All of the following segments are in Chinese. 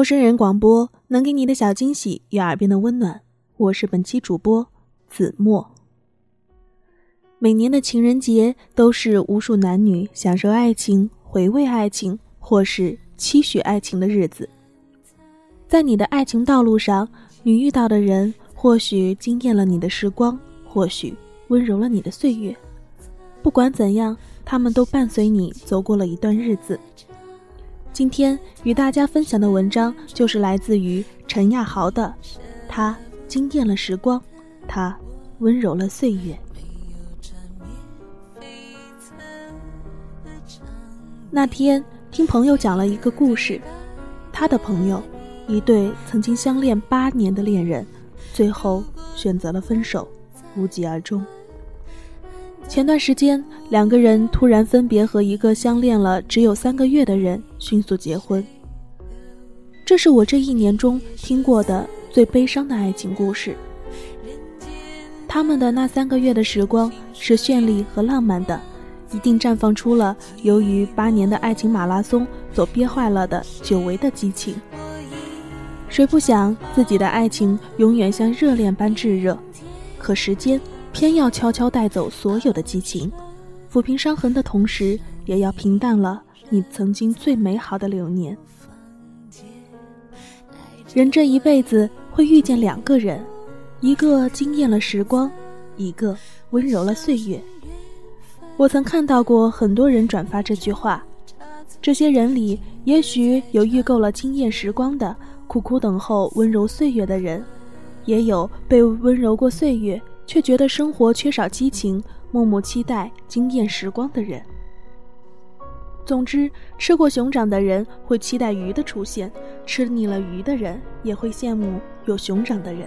陌生人广播能给你的小惊喜与耳边的温暖，我是本期主播子墨。每年的情人节都是无数男女享受爱情、回味爱情，或是期许爱情的日子。在你的爱情道路上，你遇到的人或许惊艳了你的时光，或许温柔了你的岁月。不管怎样，他们都伴随你走过了一段日子。今天与大家分享的文章就是来自于陈亚豪的，他惊艳了时光，他温柔了岁月。那天听朋友讲了一个故事，他的朋友，一对曾经相恋八年的恋人，最后选择了分手，无疾而终。前段时间，两个人突然分别和一个相恋了只有三个月的人迅速结婚。这是我这一年中听过的最悲伤的爱情故事。他们的那三个月的时光是绚丽和浪漫的，一定绽放出了由于八年的爱情马拉松所憋坏了的久违的激情。谁不想自己的爱情永远像热恋般炙热？可时间。偏要悄悄带走所有的激情，抚平伤痕的同时，也要平淡了你曾经最美好的流年。人这一辈子会遇见两个人，一个惊艳了时光，一个温柔了岁月。我曾看到过很多人转发这句话，这些人里，也许有遇够了惊艳时光的，苦苦等候温柔岁月的人，也有被温柔过岁月。却觉得生活缺少激情，默默期待惊艳时光的人。总之，吃过熊掌的人会期待鱼的出现，吃腻了鱼的人也会羡慕有熊掌的人。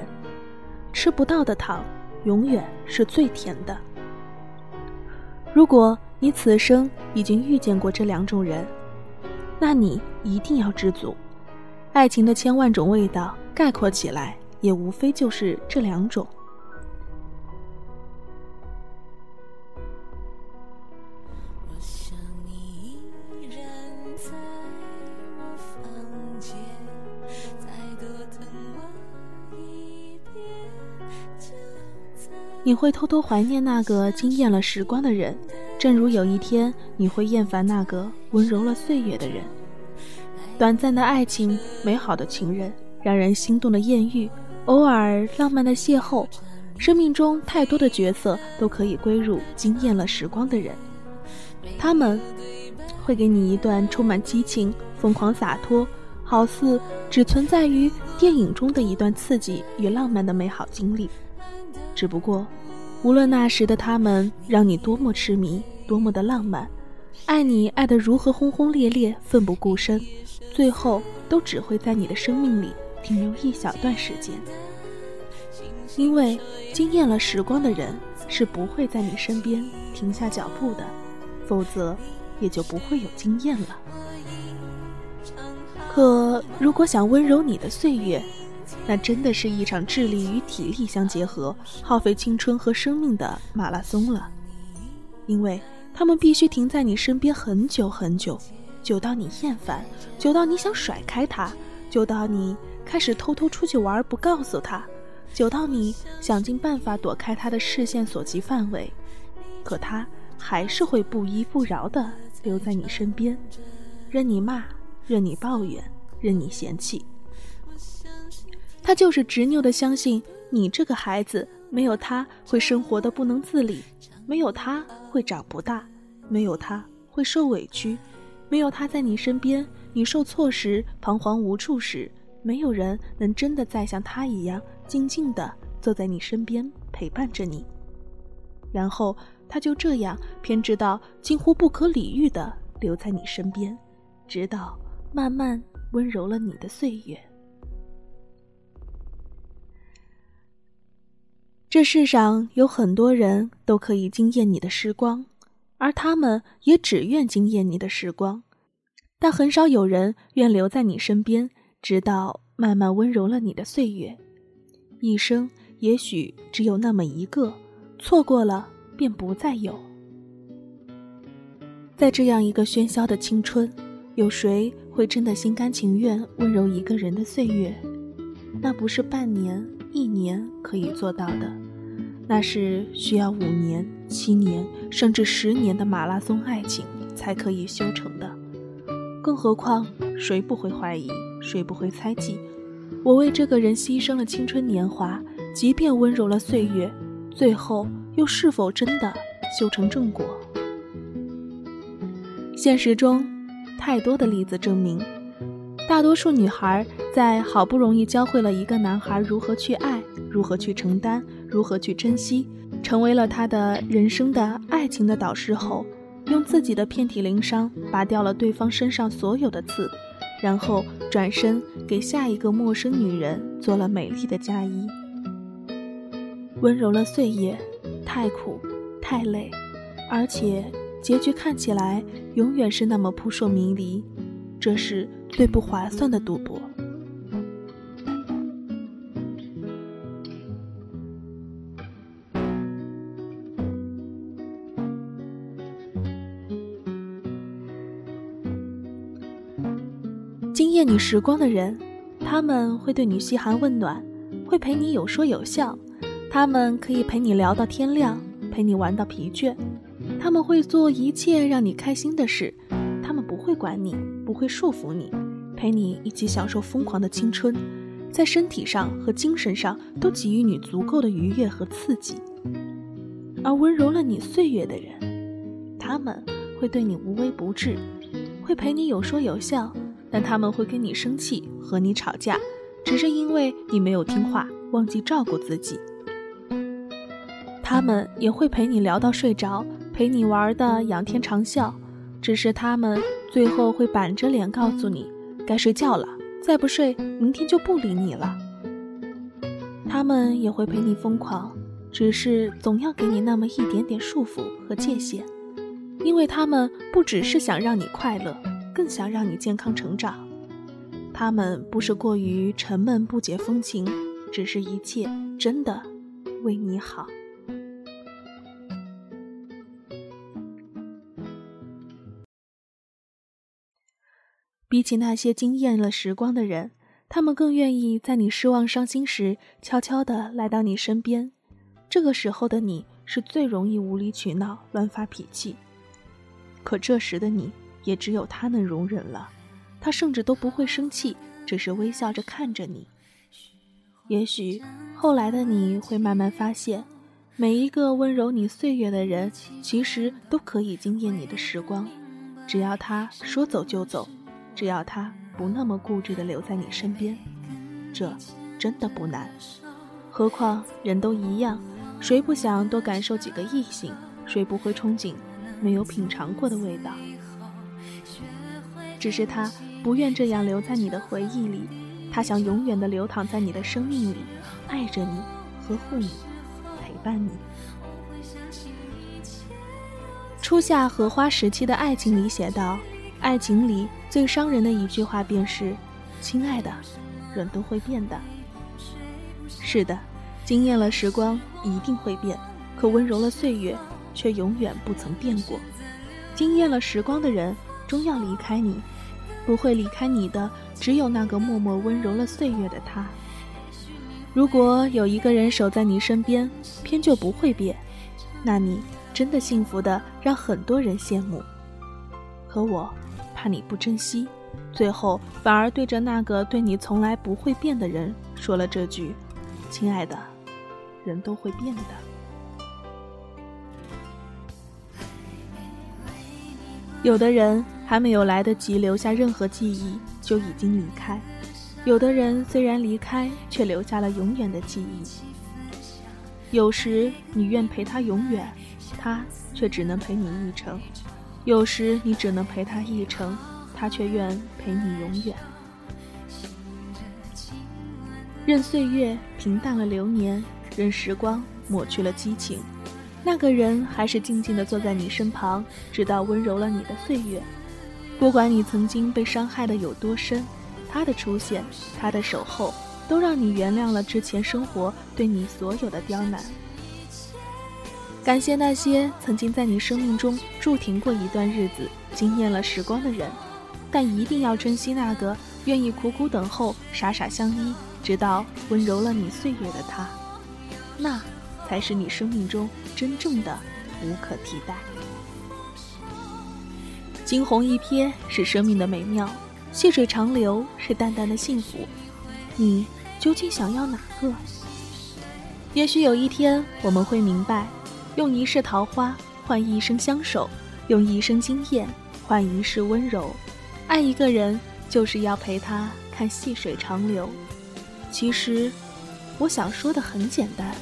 吃不到的糖，永远是最甜的。如果你此生已经遇见过这两种人，那你一定要知足。爱情的千万种味道，概括起来也无非就是这两种。你会偷偷怀念那个惊艳了时光的人，正如有一天你会厌烦那个温柔了岁月的人。短暂的爱情，美好的情人，让人心动的艳遇，偶尔浪漫的邂逅，生命中太多的角色都可以归入惊艳了时光的人。他们会给你一段充满激情、疯狂洒脱，好似只存在于电影中的一段刺激与浪漫的美好经历。只不过，无论那时的他们让你多么痴迷，多么的浪漫，爱你爱得如何轰轰烈烈、奋不顾身，最后都只会在你的生命里停留一小段时间。因为惊艳了时光的人是不会在你身边停下脚步的，否则也就不会有惊艳了。可如果想温柔你的岁月，那真的是一场智力与体力相结合、耗费青春和生命的马拉松了，因为他们必须停在你身边很久很久，久到你厌烦，久到你想甩开他，久到你开始偷偷出去玩不告诉他，久到你想尽办法躲开他的视线所及范围，可他还是会不依不饶地留在你身边，任你骂，任你抱怨，任你嫌弃。他就是执拗的相信你这个孩子没有他会生活的不能自理，没有他会长不大，没有他会受委屈，没有他在你身边，你受挫时彷徨无助时，没有人能真的再像他一样静静的坐在你身边陪伴着你。然后他就这样偏执到近乎不可理喻的留在你身边，直到慢慢温柔了你的岁月。这世上有很多人都可以惊艳你的时光，而他们也只愿惊艳你的时光，但很少有人愿留在你身边，直到慢慢温柔了你的岁月。一生也许只有那么一个，错过了便不再有。在这样一个喧嚣的青春，有谁会真的心甘情愿温柔一个人的岁月？那不是半年。一年可以做到的，那是需要五年、七年甚至十年的马拉松爱情才可以修成的。更何况，谁不会怀疑，谁不会猜忌？我为这个人牺牲了青春年华，即便温柔了岁月，最后又是否真的修成正果？现实中，太多的例子证明。大多数女孩在好不容易教会了一个男孩如何去爱、如何去承担、如何去珍惜，成为了他的人生的爱情的导师后，用自己的遍体鳞伤拔掉了对方身上所有的刺，然后转身给下一个陌生女人做了美丽的嫁衣，温柔了岁月，太苦，太累，而且结局看起来永远是那么扑朔迷离，这是。最不划算的赌博。你时光的人，他们会对你嘘寒问暖，会陪你有说有笑，他们可以陪你聊到天亮，陪你玩到疲倦，他们会做一切让你开心的事，他们不会管你，不会束缚你。陪你一起享受疯狂的青春，在身体上和精神上都给予你足够的愉悦和刺激。而温柔了你岁月的人，他们会对你无微不至，会陪你有说有笑，但他们会跟你生气，和你吵架，只是因为你没有听话，忘记照顾自己。他们也会陪你聊到睡着，陪你玩的仰天长啸，只是他们最后会板着脸告诉你。该睡觉了，再不睡，明天就不理你了。他们也会陪你疯狂，只是总要给你那么一点点束缚和界限，因为他们不只是想让你快乐，更想让你健康成长。他们不是过于沉闷不解风情，只是一切真的为你好。比起那些惊艳了时光的人，他们更愿意在你失望、伤心时，悄悄地来到你身边。这个时候的你是最容易无理取闹、乱发脾气。可这时的你，也只有他能容忍了。他甚至都不会生气，只是微笑着看着你。也许后来的你会慢慢发现，每一个温柔你岁月的人，其实都可以惊艳你的时光。只要他说走就走。只要他不那么固执的留在你身边，这真的不难。何况人都一样，谁不想多感受几个异性？谁不会憧憬没有品尝过的味道？只是他不愿这样留在你的回忆里，他想永远的流淌在你的生命里，爱着你，呵护你，陪伴你。初夏荷花时期的爱情里写道：爱情里。最伤人的一句话便是：“亲爱的，人都会变的。”是的，惊艳了时光一定会变，可温柔了岁月却永远不曾变过。惊艳了时光的人终要离开你，不会离开你的只有那个默默温柔了岁月的他。如果有一个人守在你身边，偏就不会变，那你真的幸福的让很多人羡慕。可我。怕你不珍惜，最后反而对着那个对你从来不会变的人说了这句：“亲爱的，人都会变的。”有的人还没有来得及留下任何记忆，就已经离开；有的人虽然离开，却留下了永远的记忆。有时你愿陪他永远，他却只能陪你一程；有时你只能陪他一程，他却愿陪你永远。任岁月平淡了流年，任时光抹去了激情，那个人还是静静地坐在你身旁，直到温柔了你的岁月。不管你曾经被伤害的有多深，他的出现，他的守候，都让你原谅了之前生活对你所有的刁难。感谢那些曾经在你生命中驻停过一段日子、惊艳了时光的人，但一定要珍惜那个愿意苦苦等候、傻傻相依。直到温柔了你岁月的他，那才是你生命中真正的无可替代。惊鸿一瞥是生命的美妙，细水长流是淡淡的幸福。你究竟想要哪个？也许有一天我们会明白，用一世桃花换一生相守，用一生惊艳换一世温柔。爱一个人，就是要陪他看细水长流。其实，我想说的很简单。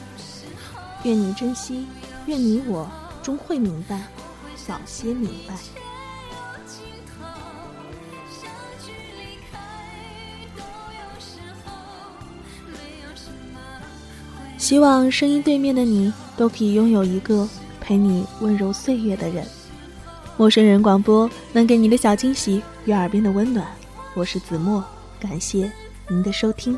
愿你珍惜，愿你我终会明白，早些明白。希望声音对面的你都可以拥有一个陪你温柔岁月的人。陌生人广播能给你的小惊喜与耳边的温暖。我是子墨，感谢您的收听。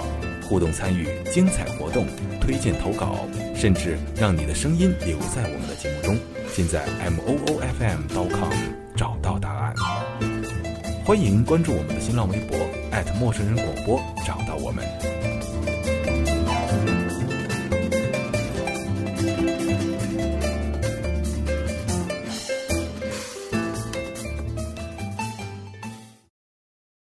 互动参与、精彩活动、推荐投稿，甚至让你的声音留在我们的节目中。尽在 m o o f m dot com 找到答案。欢迎关注我们的新浪微博陌生人广播，找到我们。